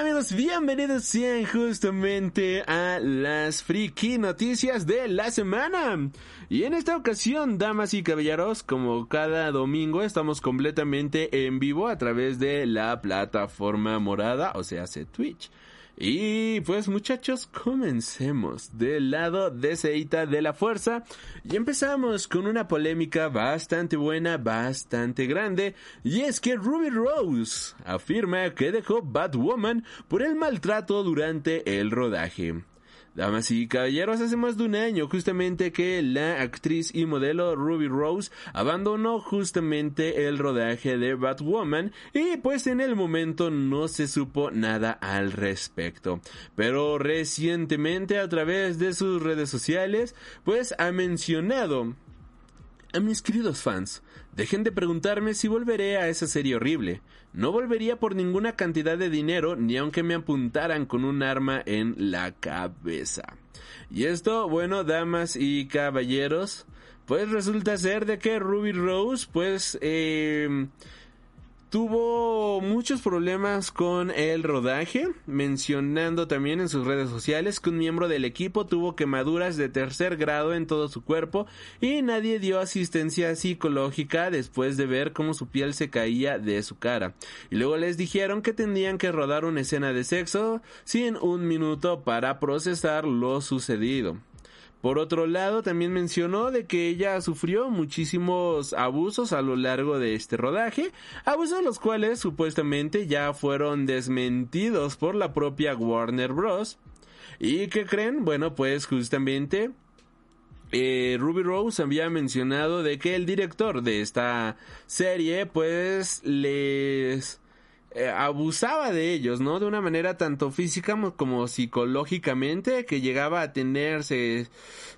Amigos, bienvenidos sean justamente a las friki noticias de la semana. Y en esta ocasión, damas y caballeros, como cada domingo, estamos completamente en vivo a través de la plataforma morada, o sea, hace Twitch. Y pues muchachos, comencemos del lado de Seita de la Fuerza y empezamos con una polémica bastante buena, bastante grande, y es que Ruby Rose afirma que dejó Batwoman por el maltrato durante el rodaje. Damas y caballeros, hace más de un año justamente que la actriz y modelo Ruby Rose abandonó justamente el rodaje de Batwoman y pues en el momento no se supo nada al respecto. Pero recientemente a través de sus redes sociales pues ha mencionado a mis queridos fans, dejen de preguntarme si volveré a esa serie horrible. No volvería por ninguna cantidad de dinero ni aunque me apuntaran con un arma en la cabeza. Y esto, bueno, damas y caballeros, pues resulta ser de que Ruby Rose, pues, eh, tuvo muchos problemas con el rodaje, mencionando también en sus redes sociales que un miembro del equipo tuvo quemaduras de tercer grado en todo su cuerpo y nadie dio asistencia psicológica después de ver cómo su piel se caía de su cara. Y luego les dijeron que tendrían que rodar una escena de sexo sin un minuto para procesar lo sucedido. Por otro lado, también mencionó de que ella sufrió muchísimos abusos a lo largo de este rodaje, abusos los cuales supuestamente ya fueron desmentidos por la propia Warner Bros. ¿Y qué creen? Bueno, pues justamente eh, Ruby Rose había mencionado de que el director de esta serie pues les eh, abusaba de ellos, ¿no? De una manera tanto física como psicológicamente, que llegaba a tenerse,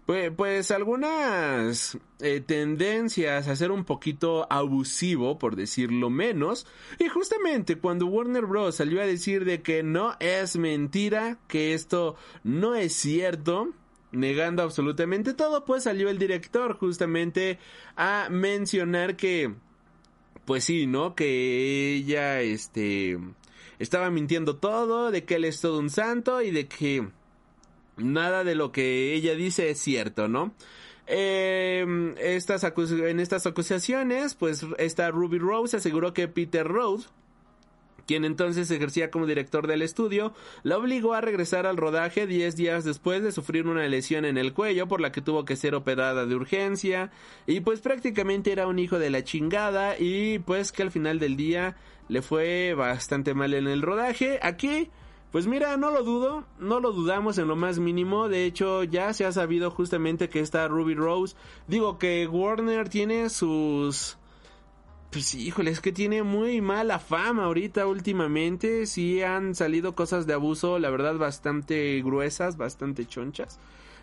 pues, pues algunas eh, tendencias a ser un poquito abusivo, por decirlo menos. Y justamente cuando Warner Bros. salió a decir de que no es mentira, que esto no es cierto, negando absolutamente todo, pues salió el director justamente a mencionar que pues sí, ¿no? Que ella, este, estaba mintiendo todo, de que él es todo un santo y de que nada de lo que ella dice es cierto, ¿no? Eh, estas en estas acusaciones, pues esta Ruby Rose aseguró que Peter Rose quien entonces ejercía como director del estudio, la obligó a regresar al rodaje 10 días después de sufrir una lesión en el cuello por la que tuvo que ser operada de urgencia y pues prácticamente era un hijo de la chingada y pues que al final del día le fue bastante mal en el rodaje. Aquí pues mira, no lo dudo, no lo dudamos en lo más mínimo. De hecho, ya se ha sabido justamente que esta Ruby Rose, digo que Warner tiene sus pues híjole, es que tiene muy mala fama ahorita últimamente. Sí han salido cosas de abuso, la verdad, bastante gruesas, bastante chonchas.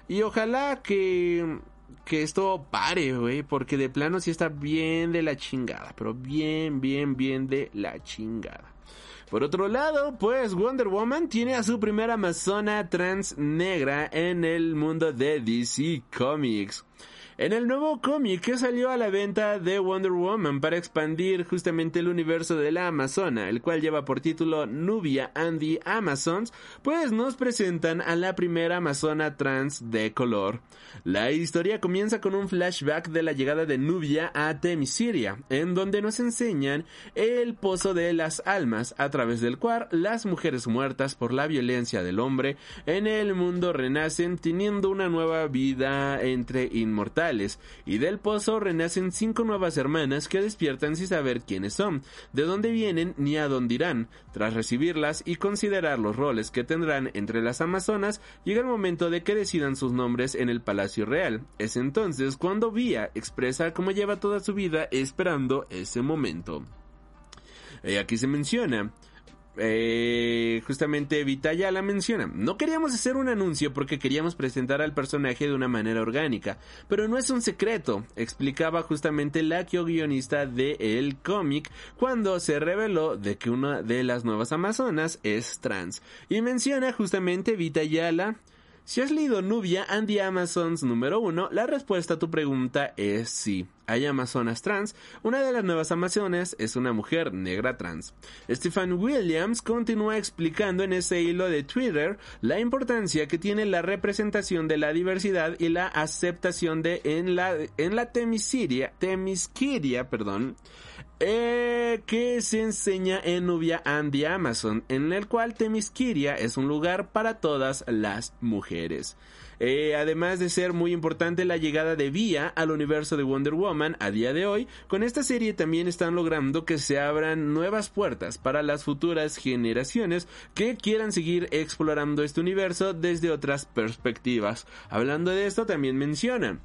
Y ojalá que, que esto pare, güey, porque de plano sí está bien de la chingada, pero bien, bien, bien de la chingada. Por otro lado, pues Wonder Woman tiene a su primera amazona trans negra en el mundo de DC Comics. En el nuevo cómic que salió a la venta de Wonder Woman para expandir justamente el universo de la Amazona, el cual lleva por título Nubia and the Amazons, pues nos presentan a la primera Amazona trans de color. La historia comienza con un flashback de la llegada de Nubia a Temisiria, en donde nos enseñan el pozo de las almas, a través del cual las mujeres muertas por la violencia del hombre en el mundo renacen teniendo una nueva vida entre inmortales y del pozo renacen cinco nuevas hermanas que despiertan sin saber quiénes son, de dónde vienen ni a dónde irán. Tras recibirlas y considerar los roles que tendrán entre las amazonas, llega el momento de que decidan sus nombres en el Palacio Real. Es entonces cuando Vía expresa cómo lleva toda su vida esperando ese momento. Y aquí se menciona, eh, justamente Vita la menciona. No queríamos hacer un anuncio porque queríamos presentar al personaje de una manera orgánica, pero no es un secreto, explicaba justamente la guionista de el cómic cuando se reveló de que una de las nuevas amazonas es trans. Y menciona justamente Vita Yala si has leído Nubia and the Amazons número 1, la respuesta a tu pregunta es sí. Hay Amazonas trans. Una de las nuevas Amazonas es una mujer negra trans. Stephen Williams continúa explicando en ese hilo de Twitter la importancia que tiene la representación de la diversidad y la aceptación de en la, en la temisiria, temisquiria, perdón, eh, que se enseña en Nubia and the Amazon, en el cual Temisquiria es un lugar para todas las mujeres. Eh, además de ser muy importante la llegada de Vía al universo de Wonder Woman a día de hoy, con esta serie también están logrando que se abran nuevas puertas para las futuras generaciones que quieran seguir explorando este universo desde otras perspectivas. Hablando de esto, también mencionan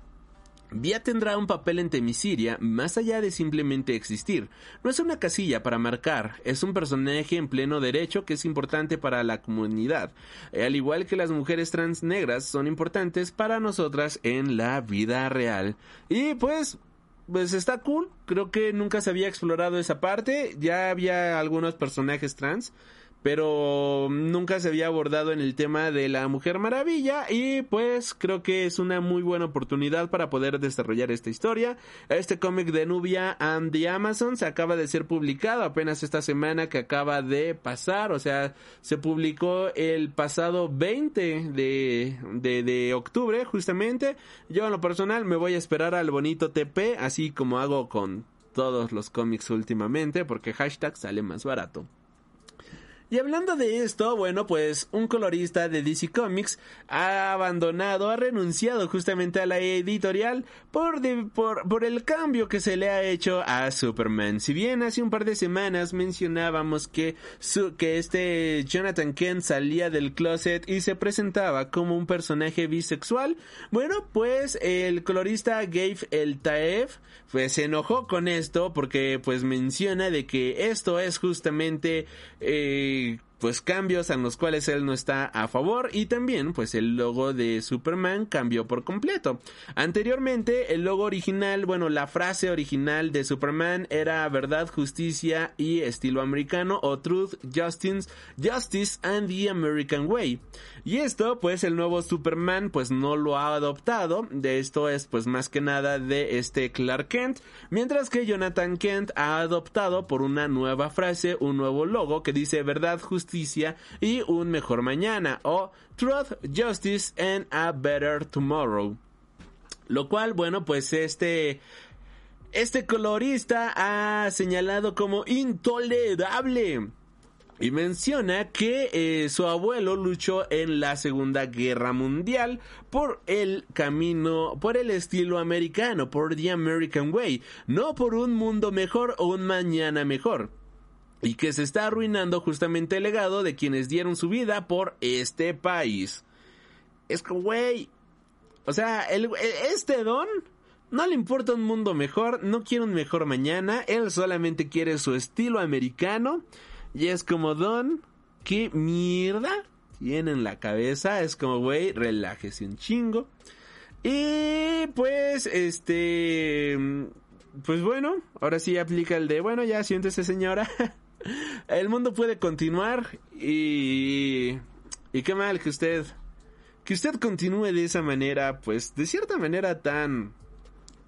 Vía tendrá un papel en Temisiria más allá de simplemente existir. No es una casilla para marcar, es un personaje en pleno derecho que es importante para la comunidad, eh, al igual que las mujeres trans negras son importantes para nosotras en la vida real. Y pues pues está cool. Creo que nunca se había explorado esa parte. Ya había algunos personajes trans pero nunca se había abordado en el tema de la Mujer Maravilla y pues creo que es una muy buena oportunidad para poder desarrollar esta historia. Este cómic de Nubia and the Amazon se acaba de ser publicado apenas esta semana que acaba de pasar, o sea, se publicó el pasado 20 de, de, de octubre justamente. Yo en lo personal me voy a esperar al bonito TP, así como hago con todos los cómics últimamente, porque hashtag sale más barato. Y hablando de esto, bueno, pues un colorista de DC Comics ha abandonado, ha renunciado justamente a la editorial por, por, por, el cambio que se le ha hecho a Superman. Si bien hace un par de semanas mencionábamos que, su, que este Jonathan Kent salía del closet y se presentaba como un personaje bisexual, bueno, pues el colorista Gabe El Taef pues se enojó con esto porque pues menciona de que esto es justamente eh, very pues cambios a los cuales él no está a favor y también pues el logo de Superman cambió por completo. Anteriormente el logo original, bueno, la frase original de Superman era verdad, justicia y estilo americano o truth, justice, justice and the American way. Y esto pues el nuevo Superman pues no lo ha adoptado, de esto es pues más que nada de este Clark Kent, mientras que Jonathan Kent ha adoptado por una nueva frase un nuevo logo que dice verdad, justicia y un mejor mañana o Truth, Justice and a Better Tomorrow. Lo cual, bueno, pues este este colorista ha señalado como intolerable. Y menciona que eh, su abuelo luchó en la Segunda Guerra Mundial por el camino, por el estilo americano, por The American Way, no por un mundo mejor o un mañana mejor y que se está arruinando justamente el legado de quienes dieron su vida por este país. Es como, güey, o sea, el, este don no le importa un mundo mejor, no quiere un mejor mañana, él solamente quiere su estilo americano y es como, don, qué mierda tiene en la cabeza, es como, güey, relájese un chingo. Y pues, este, pues bueno, ahora sí aplica el de, bueno, ya siéntese señora. el mundo puede continuar y... Y qué mal que usted... Que usted continúe de esa manera, pues de cierta manera tan...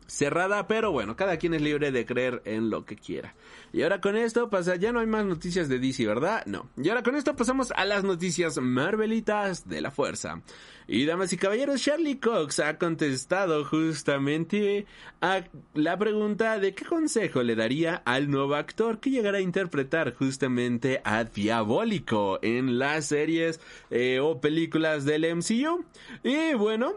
cerrada, pero bueno, cada quien es libre de creer en lo que quiera. Y ahora con esto pasa, ya no hay más noticias de DC, ¿verdad? No. Y ahora con esto pasamos a las noticias Marvelitas de la Fuerza. Y damas y caballeros, Charlie Cox ha contestado justamente a la pregunta de qué consejo le daría al nuevo actor que llegará a interpretar justamente a Diabólico en las series eh, o películas del MCU. Y bueno,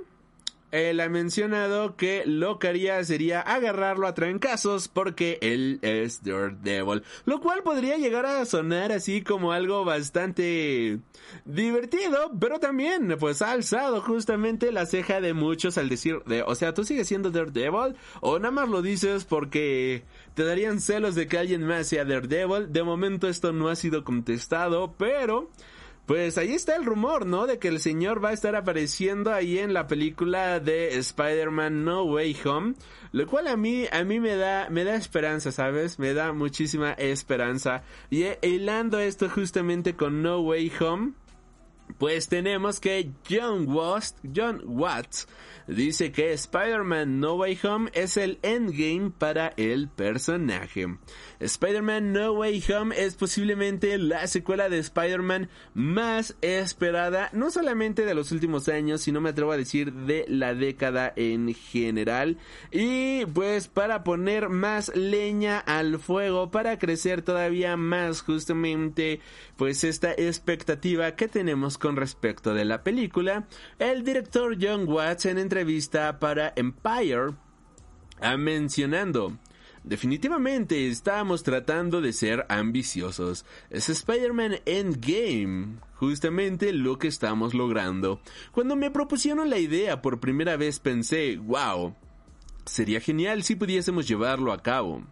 él ha mencionado que lo que haría sería agarrarlo a trancazos porque él es Daredevil. Lo cual podría llegar a sonar así como algo bastante divertido, pero también pues ha alzado justamente la ceja de muchos al decir, de, o sea, tú sigues siendo Daredevil o nada más lo dices porque te darían celos de que alguien más sea Daredevil. De momento esto no ha sido contestado, pero... Pues ahí está el rumor, ¿no? De que el señor va a estar apareciendo ahí en la película de Spider-Man No Way Home, lo cual a mí a mí me da me da esperanza, ¿sabes? Me da muchísima esperanza. Y hilando esto justamente con No Way Home, pues tenemos que John Watts, John Watts dice que Spider-Man No Way Home es el endgame para el personaje. Spider-Man No Way Home es posiblemente la secuela de Spider-Man más esperada, no solamente de los últimos años, sino me atrevo a decir de la década en general. Y pues para poner más leña al fuego, para crecer todavía más justamente pues esta expectativa que tenemos con respecto de la película, el director John Watts en entrevista para Empire ha mencionando Definitivamente estamos tratando de ser ambiciosos. Es Spider-Man Endgame, justamente lo que estamos logrando. Cuando me propusieron la idea por primera vez pensé, wow, sería genial si pudiésemos llevarlo a cabo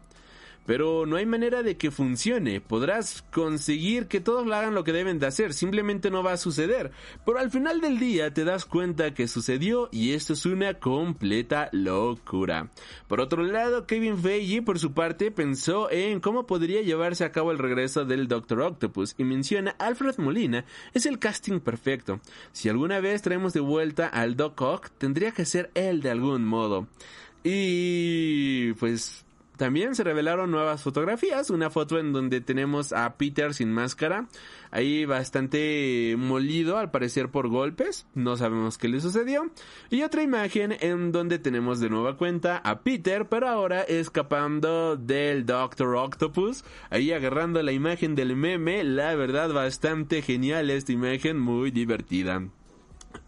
pero no hay manera de que funcione. Podrás conseguir que todos hagan lo que deben de hacer, simplemente no va a suceder. Pero al final del día te das cuenta que sucedió y esto es una completa locura. Por otro lado, Kevin Feige por su parte pensó en cómo podría llevarse a cabo el regreso del Doctor Octopus y menciona Alfred Molina es el casting perfecto. Si alguna vez traemos de vuelta al Doc Ock, tendría que ser él de algún modo. Y pues también se revelaron nuevas fotografías, una foto en donde tenemos a Peter sin máscara, ahí bastante molido al parecer por golpes, no sabemos qué le sucedió, y otra imagen en donde tenemos de nueva cuenta a Peter, pero ahora escapando del Doctor Octopus, ahí agarrando la imagen del meme, la verdad bastante genial esta imagen, muy divertida.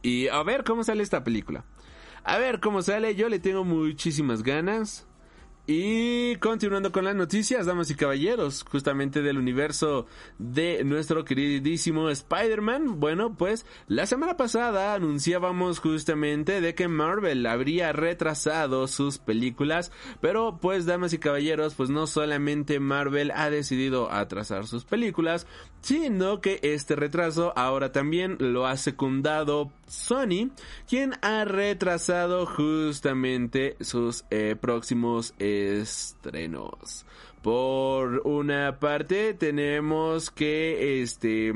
Y a ver cómo sale esta película. A ver cómo sale, yo le tengo muchísimas ganas. Y continuando con las noticias, damas y caballeros, justamente del universo de nuestro queridísimo Spider-Man. Bueno, pues la semana pasada anunciábamos justamente de que Marvel habría retrasado sus películas, pero pues damas y caballeros, pues no solamente Marvel ha decidido atrasar sus películas, sino que este retraso ahora también lo ha secundado Sony, quien ha retrasado justamente sus eh, próximos estrenos. Por una parte tenemos que este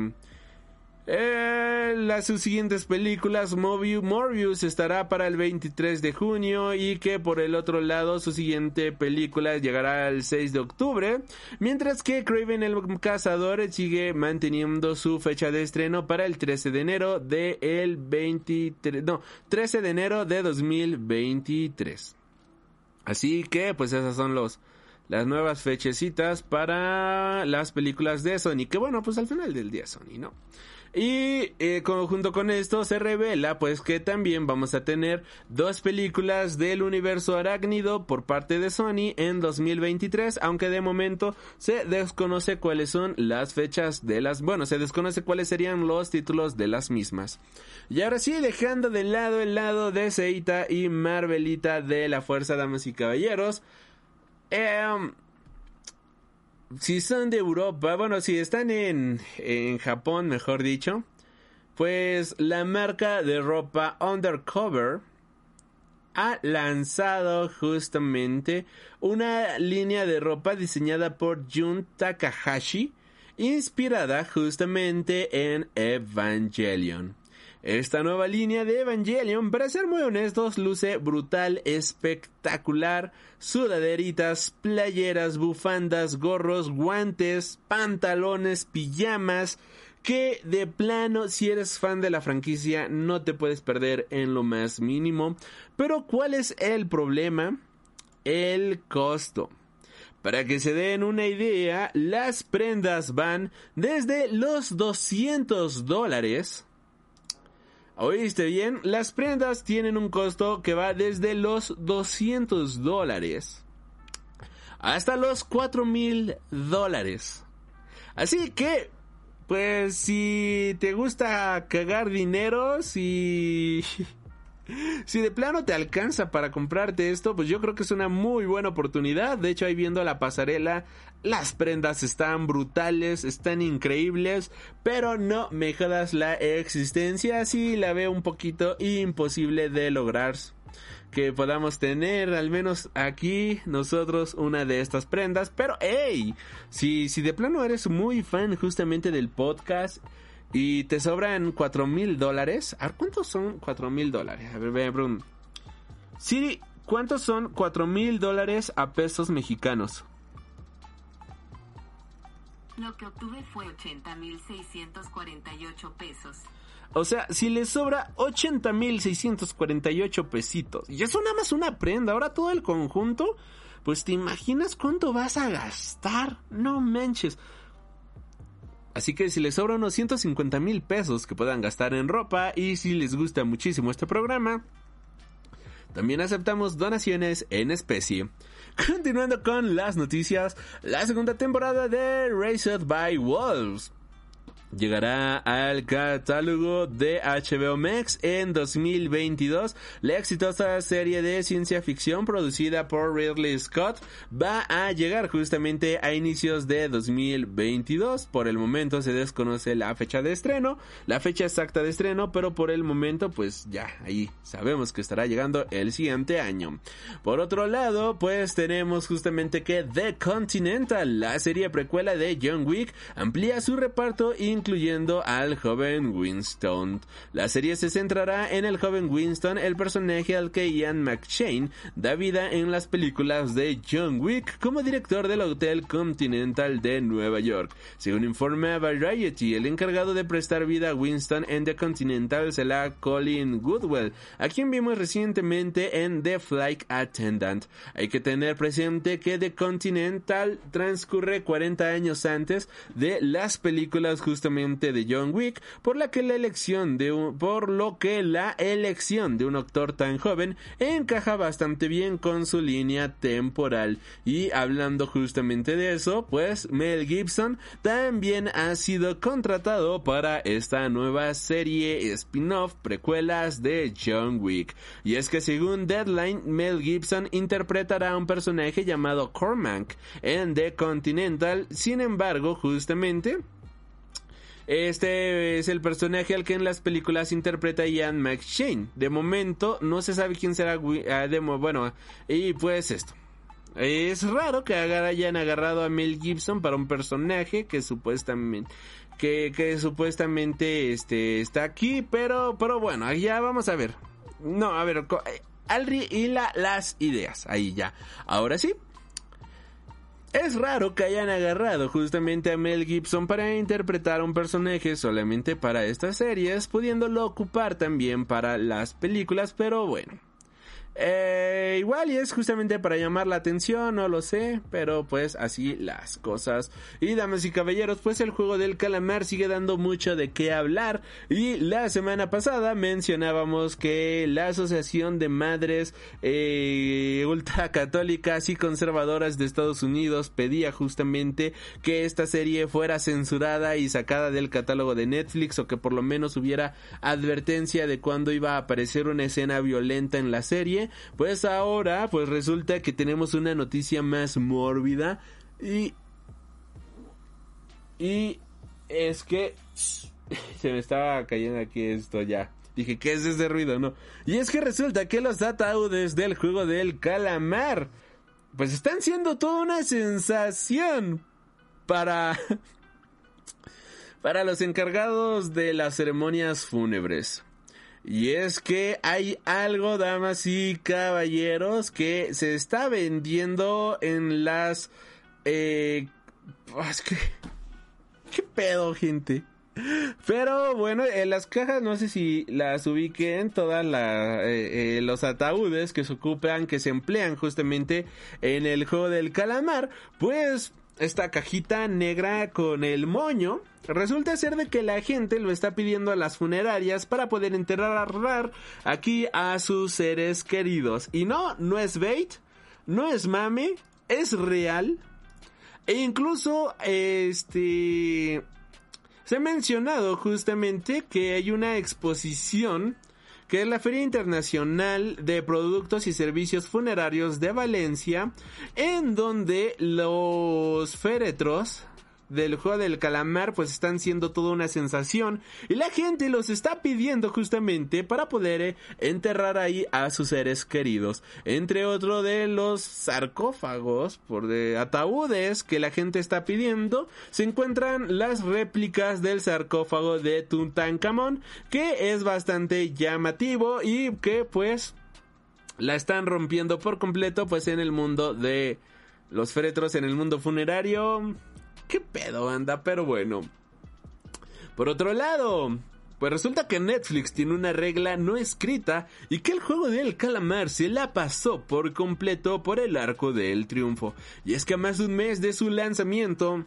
eh, las sus siguientes películas, Morbius, estará para el 23 de junio y que por el otro lado su siguiente película llegará el 6 de octubre, mientras que Craven el Cazador sigue manteniendo su fecha de estreno para el 13 de enero de el 23, no, 13 de enero de 2023. Así que pues esas son los las nuevas fechecitas para las películas de Sony, que bueno, pues al final del día Sony, ¿no? Y eh, junto con esto se revela pues que también vamos a tener dos películas del universo arácnido por parte de Sony en 2023, aunque de momento se desconoce cuáles son las fechas de las, bueno, se desconoce cuáles serían los títulos de las mismas. Y ahora sí, dejando de lado el lado de Seita y Marvelita de la Fuerza, Damas y Caballeros, eh, si son de Europa, bueno, si están en, en Japón, mejor dicho, pues la marca de ropa Undercover ha lanzado justamente una línea de ropa diseñada por Jun Takahashi, inspirada justamente en Evangelion. Esta nueva línea de Evangelion, para ser muy honestos, luce brutal, espectacular. Sudaderitas, playeras, bufandas, gorros, guantes, pantalones, pijamas. Que de plano, si eres fan de la franquicia, no te puedes perder en lo más mínimo. Pero, ¿cuál es el problema? El costo. Para que se den una idea, las prendas van desde los 200 dólares Oíste bien, las prendas tienen un costo que va desde los 200 dólares hasta los 4 mil dólares. Así que, pues si te gusta cagar dinero, si... Si de plano te alcanza para comprarte esto, pues yo creo que es una muy buena oportunidad. De hecho, ahí viendo la pasarela, las prendas están brutales, están increíbles, pero no me jodas la existencia, así la veo un poquito imposible de lograr que podamos tener al menos aquí nosotros una de estas prendas. Pero hey, si, si de plano eres muy fan justamente del podcast y te sobran cuatro mil dólares, a ver, ¿cuántos son cuatro mil dólares? A ver, ve, Bruno. Siri, ¿cuántos son cuatro mil dólares a pesos mexicanos? Lo que obtuve fue 80.648 pesos. O sea, si le sobra 80.648 pesitos, y eso nada más una prenda, ahora todo el conjunto, pues te imaginas cuánto vas a gastar, no manches. Así que si les sobra unos 150 mil pesos que puedan gastar en ropa y si les gusta muchísimo este programa, también aceptamos donaciones en especie. Continuando con las noticias, la segunda temporada de Raised by Wolves llegará al catálogo de HBO Max en 2022. La exitosa serie de ciencia ficción producida por Ridley Scott va a llegar justamente a inicios de 2022. Por el momento se desconoce la fecha de estreno, la fecha exacta de estreno, pero por el momento pues ya ahí sabemos que estará llegando el siguiente año. Por otro lado, pues tenemos justamente que The Continental, la serie precuela de John Wick, amplía su reparto incluyendo al joven Winston. La serie se centrará en el joven Winston, el personaje al que Ian McShane da vida en las películas de John Wick como director del Hotel Continental de Nueva York. Según informa Variety, el encargado de prestar vida a Winston en The Continental será Colin Goodwell, a quien vimos recientemente en The Flight Attendant. Hay que tener presente que The Continental transcurre 40 años antes de las películas justamente de John Wick, por la que la elección de un, por lo que la elección de un actor tan joven encaja bastante bien con su línea temporal. Y hablando justamente de eso, pues Mel Gibson también ha sido contratado para esta nueva serie spin-off precuelas de John Wick. Y es que según Deadline, Mel Gibson interpretará a un personaje llamado Cormac en The Continental, sin embargo, justamente este es el personaje al que en las películas interpreta Ian McShane. De momento no se sabe quién será. Ah, bueno, y pues esto. Es raro que hayan agarrado a Mel Gibson para un personaje que supuestamente que, supuestamente este está aquí, pero pero bueno, ya vamos a ver. No, a ver, eh, Alri y la, las ideas, ahí ya. Ahora sí, es raro que hayan agarrado justamente a Mel Gibson para interpretar a un personaje solamente para estas series, pudiéndolo ocupar también para las películas, pero bueno. Eh, igual y es justamente para llamar la atención, no lo sé, pero pues así las cosas. Y damas y caballeros, pues el juego del calamar sigue dando mucho de qué hablar. Y la semana pasada mencionábamos que la Asociación de Madres eh, Ultracatólicas y Conservadoras de Estados Unidos pedía justamente que esta serie fuera censurada y sacada del catálogo de Netflix o que por lo menos hubiera advertencia de cuando iba a aparecer una escena violenta en la serie pues ahora pues resulta que tenemos una noticia más mórbida y y es que se me estaba cayendo aquí esto ya. Dije, ¿qué es ese ruido? No. Y es que resulta que los ataúdes del juego del calamar, pues están siendo toda una sensación para, para los encargados de las ceremonias fúnebres. Y es que hay algo, damas y caballeros, que se está vendiendo en las... Eh, es que... ¿Qué pedo, gente? Pero bueno, en las cajas no sé si las ubiquen todas la, eh, eh, los ataúdes que se ocupan, que se emplean justamente en el juego del calamar, pues esta cajita negra con el moño resulta ser de que la gente lo está pidiendo a las funerarias para poder enterrar aquí a sus seres queridos. Y no, no es bait, no es mame, es real. E incluso, este, se ha mencionado justamente que hay una exposición que es la Feria Internacional de Productos y Servicios Funerarios de Valencia, en donde los féretros del juego del calamar pues están siendo toda una sensación. Y la gente los está pidiendo justamente para poder eh, enterrar ahí a sus seres queridos. Entre otro de los sarcófagos por de ataúdes que la gente está pidiendo se encuentran las réplicas del sarcófago de Tutankamón que es bastante llamativo y que pues la están rompiendo por completo pues en el mundo de los féretros en el mundo funerario ¿Qué pedo, anda? Pero bueno. Por otro lado, pues resulta que Netflix tiene una regla no escrita y que el juego del calamar se la pasó por completo por el arco del triunfo. Y es que a más de un mes de su lanzamiento,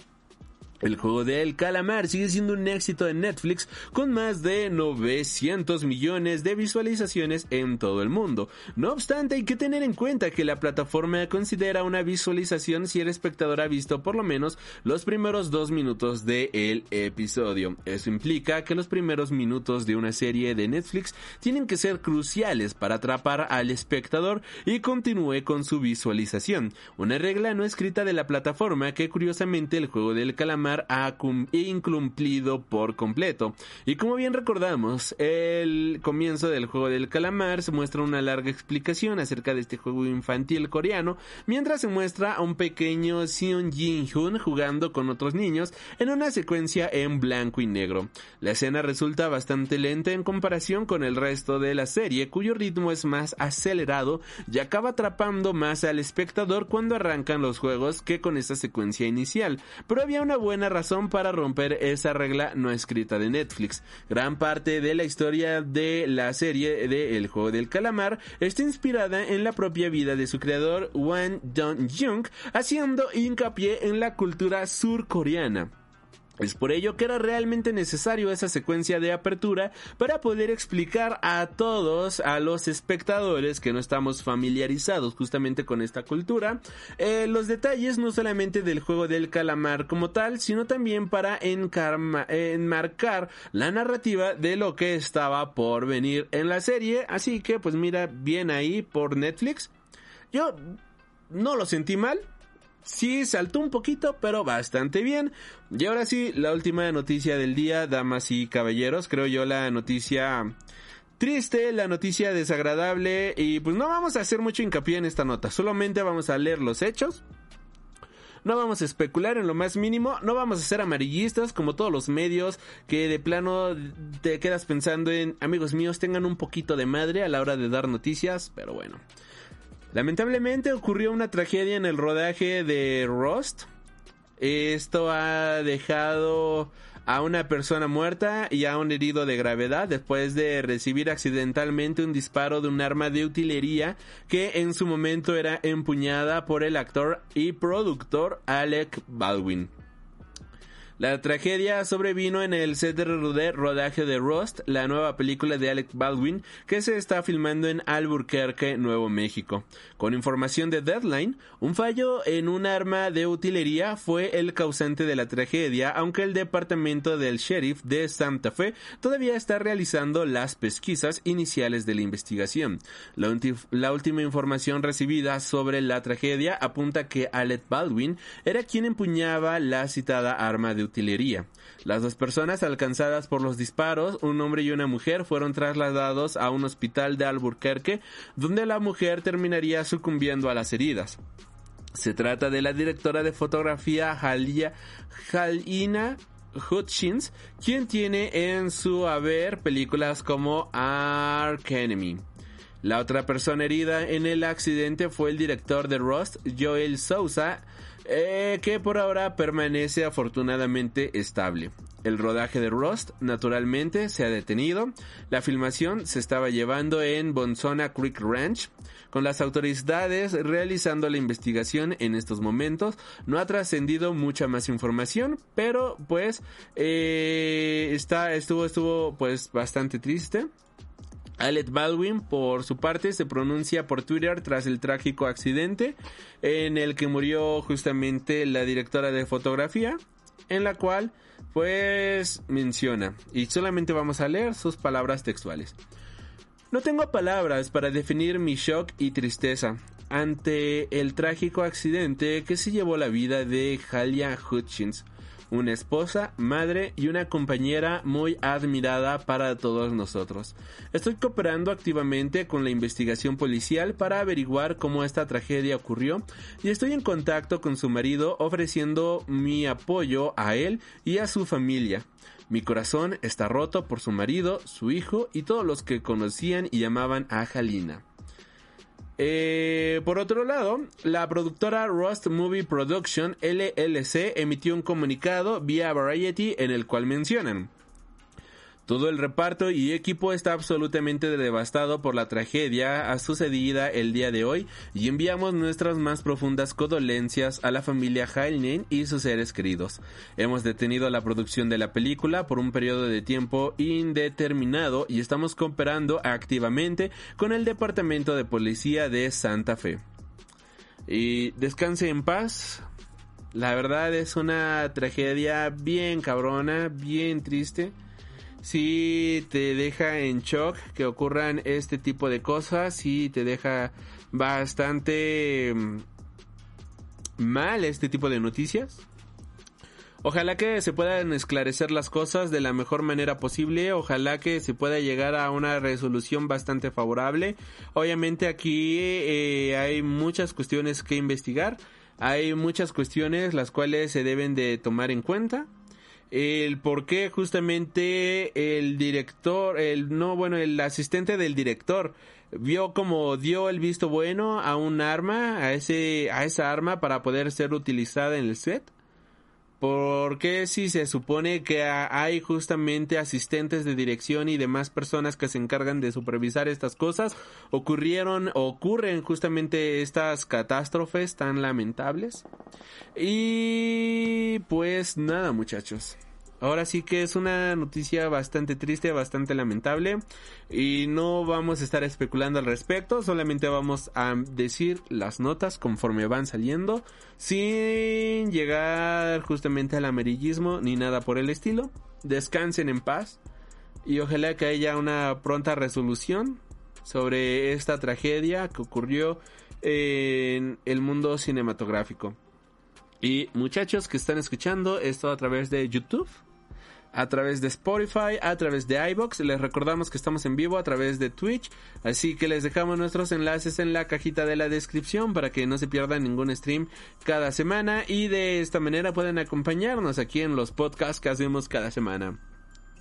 el juego del calamar sigue siendo un éxito en Netflix con más de 900 millones de visualizaciones en todo el mundo. No obstante, hay que tener en cuenta que la plataforma considera una visualización si el espectador ha visto por lo menos los primeros dos minutos del episodio. Eso implica que los primeros minutos de una serie de Netflix tienen que ser cruciales para atrapar al espectador y continúe con su visualización. Una regla no escrita de la plataforma que curiosamente el juego del calamar ha incumplido por completo. Y como bien recordamos, el comienzo del juego del calamar se muestra una larga explicación acerca de este juego infantil coreano, mientras se muestra a un pequeño Seon Jin-hoon jugando con otros niños en una secuencia en blanco y negro. La escena resulta bastante lenta en comparación con el resto de la serie, cuyo ritmo es más acelerado y acaba atrapando más al espectador cuando arrancan los juegos que con esta secuencia inicial. Pero había una buena razón para romper esa regla no escrita de Netflix. Gran parte de la historia de la serie de El juego del calamar está inspirada en la propia vida de su creador Wan Dong-jung, haciendo hincapié en la cultura surcoreana. Es por ello que era realmente necesario esa secuencia de apertura para poder explicar a todos, a los espectadores que no estamos familiarizados justamente con esta cultura, eh, los detalles no solamente del juego del calamar como tal, sino también para enmarcar la narrativa de lo que estaba por venir en la serie. Así que pues mira bien ahí por Netflix. Yo no lo sentí mal, Sí, saltó un poquito, pero bastante bien. Y ahora sí, la última noticia del día, damas y caballeros. Creo yo la noticia triste, la noticia desagradable. Y pues no vamos a hacer mucho hincapié en esta nota. Solamente vamos a leer los hechos. No vamos a especular en lo más mínimo, no vamos a ser amarillistas como todos los medios que de plano te quedas pensando en amigos míos tengan un poquito de madre a la hora de dar noticias, pero bueno. Lamentablemente ocurrió una tragedia en el rodaje de Rust. Esto ha dejado a una persona muerta y a un herido de gravedad después de recibir accidentalmente un disparo de un arma de utilería que en su momento era empuñada por el actor y productor Alec Baldwin. La tragedia sobrevino en el set de rodaje de Rust, la nueva película de Alec Baldwin que se está filmando en Albuquerque, Nuevo México. Con información de Deadline, un fallo en un arma de utilería fue el causante de la tragedia, aunque el departamento del sheriff de Santa Fe todavía está realizando las pesquisas iniciales de la investigación. La, última información recibida sobre la tragedia apunta que Alec Baldwin era quien empuñaba la citada arma de utilería. Las dos personas alcanzadas por los disparos, un hombre y una mujer, fueron trasladados a un hospital de Albuquerque, donde la mujer terminaría sucumbiendo a las heridas. Se trata de la directora de fotografía Jalia, Jalina Hutchins, quien tiene en su haber películas como Ark Enemy. La otra persona herida en el accidente fue el director de Rust, Joel Sousa, eh, que por ahora permanece afortunadamente estable. El rodaje de Rust, naturalmente, se ha detenido. La filmación se estaba llevando en Bonzona Creek Ranch, con las autoridades realizando la investigación en estos momentos. No ha trascendido mucha más información, pero pues eh, está, estuvo, estuvo pues bastante triste. Alec Baldwin, por su parte, se pronuncia por Twitter tras el trágico accidente en el que murió justamente la directora de fotografía, en la cual pues menciona, y solamente vamos a leer sus palabras textuales. No tengo palabras para definir mi shock y tristeza ante el trágico accidente que se llevó la vida de Halia Hutchins una esposa, madre y una compañera muy admirada para todos nosotros. Estoy cooperando activamente con la investigación policial para averiguar cómo esta tragedia ocurrió y estoy en contacto con su marido ofreciendo mi apoyo a él y a su familia. Mi corazón está roto por su marido, su hijo y todos los que conocían y llamaban a Jalina. Eh, por otro lado, la productora Rust Movie Production LLC emitió un comunicado vía Variety en el cual mencionan todo el reparto y equipo está absolutamente devastado por la tragedia sucedida el día de hoy y enviamos nuestras más profundas condolencias a la familia Heilnen y sus seres queridos. Hemos detenido la producción de la película por un periodo de tiempo indeterminado y estamos cooperando activamente con el Departamento de Policía de Santa Fe. Y descanse en paz. La verdad es una tragedia bien cabrona, bien triste sí te deja en shock que ocurran este tipo de cosas, sí te deja bastante mm, mal este tipo de noticias. Ojalá que se puedan esclarecer las cosas de la mejor manera posible, ojalá que se pueda llegar a una resolución bastante favorable. Obviamente aquí eh, hay muchas cuestiones que investigar, hay muchas cuestiones las cuales se deben de tomar en cuenta el por qué justamente el director, el no, bueno, el asistente del director vio como dio el visto bueno a un arma, a ese, a esa arma para poder ser utilizada en el set. ¿Por qué si se supone que hay justamente asistentes de dirección y demás personas que se encargan de supervisar estas cosas, ocurrieron, ocurren justamente estas catástrofes tan lamentables? Y pues nada muchachos. Ahora sí que es una noticia bastante triste, bastante lamentable y no vamos a estar especulando al respecto, solamente vamos a decir las notas conforme van saliendo sin llegar justamente al amarillismo ni nada por el estilo. Descansen en paz y ojalá que haya una pronta resolución sobre esta tragedia que ocurrió en el mundo cinematográfico. Y muchachos que están escuchando esto a través de YouTube, a través de Spotify, a través de iBox. Les recordamos que estamos en vivo a través de Twitch, así que les dejamos nuestros enlaces en la cajita de la descripción para que no se pierdan ningún stream cada semana y de esta manera pueden acompañarnos aquí en los podcasts que hacemos cada semana.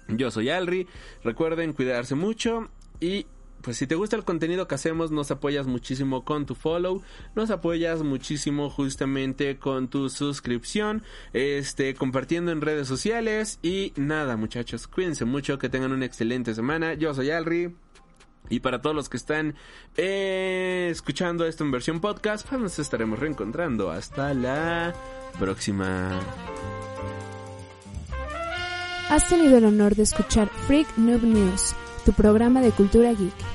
Yo soy Alri, recuerden cuidarse mucho y pues si te gusta el contenido que hacemos, nos apoyas muchísimo con tu follow, nos apoyas muchísimo justamente con tu suscripción, este, compartiendo en redes sociales y nada muchachos, cuídense mucho, que tengan una excelente semana. Yo soy Alri. Y para todos los que están eh, escuchando esto en versión podcast, pues nos estaremos reencontrando. Hasta la próxima. Has tenido el honor de escuchar Freak Noob News, tu programa de cultura geek.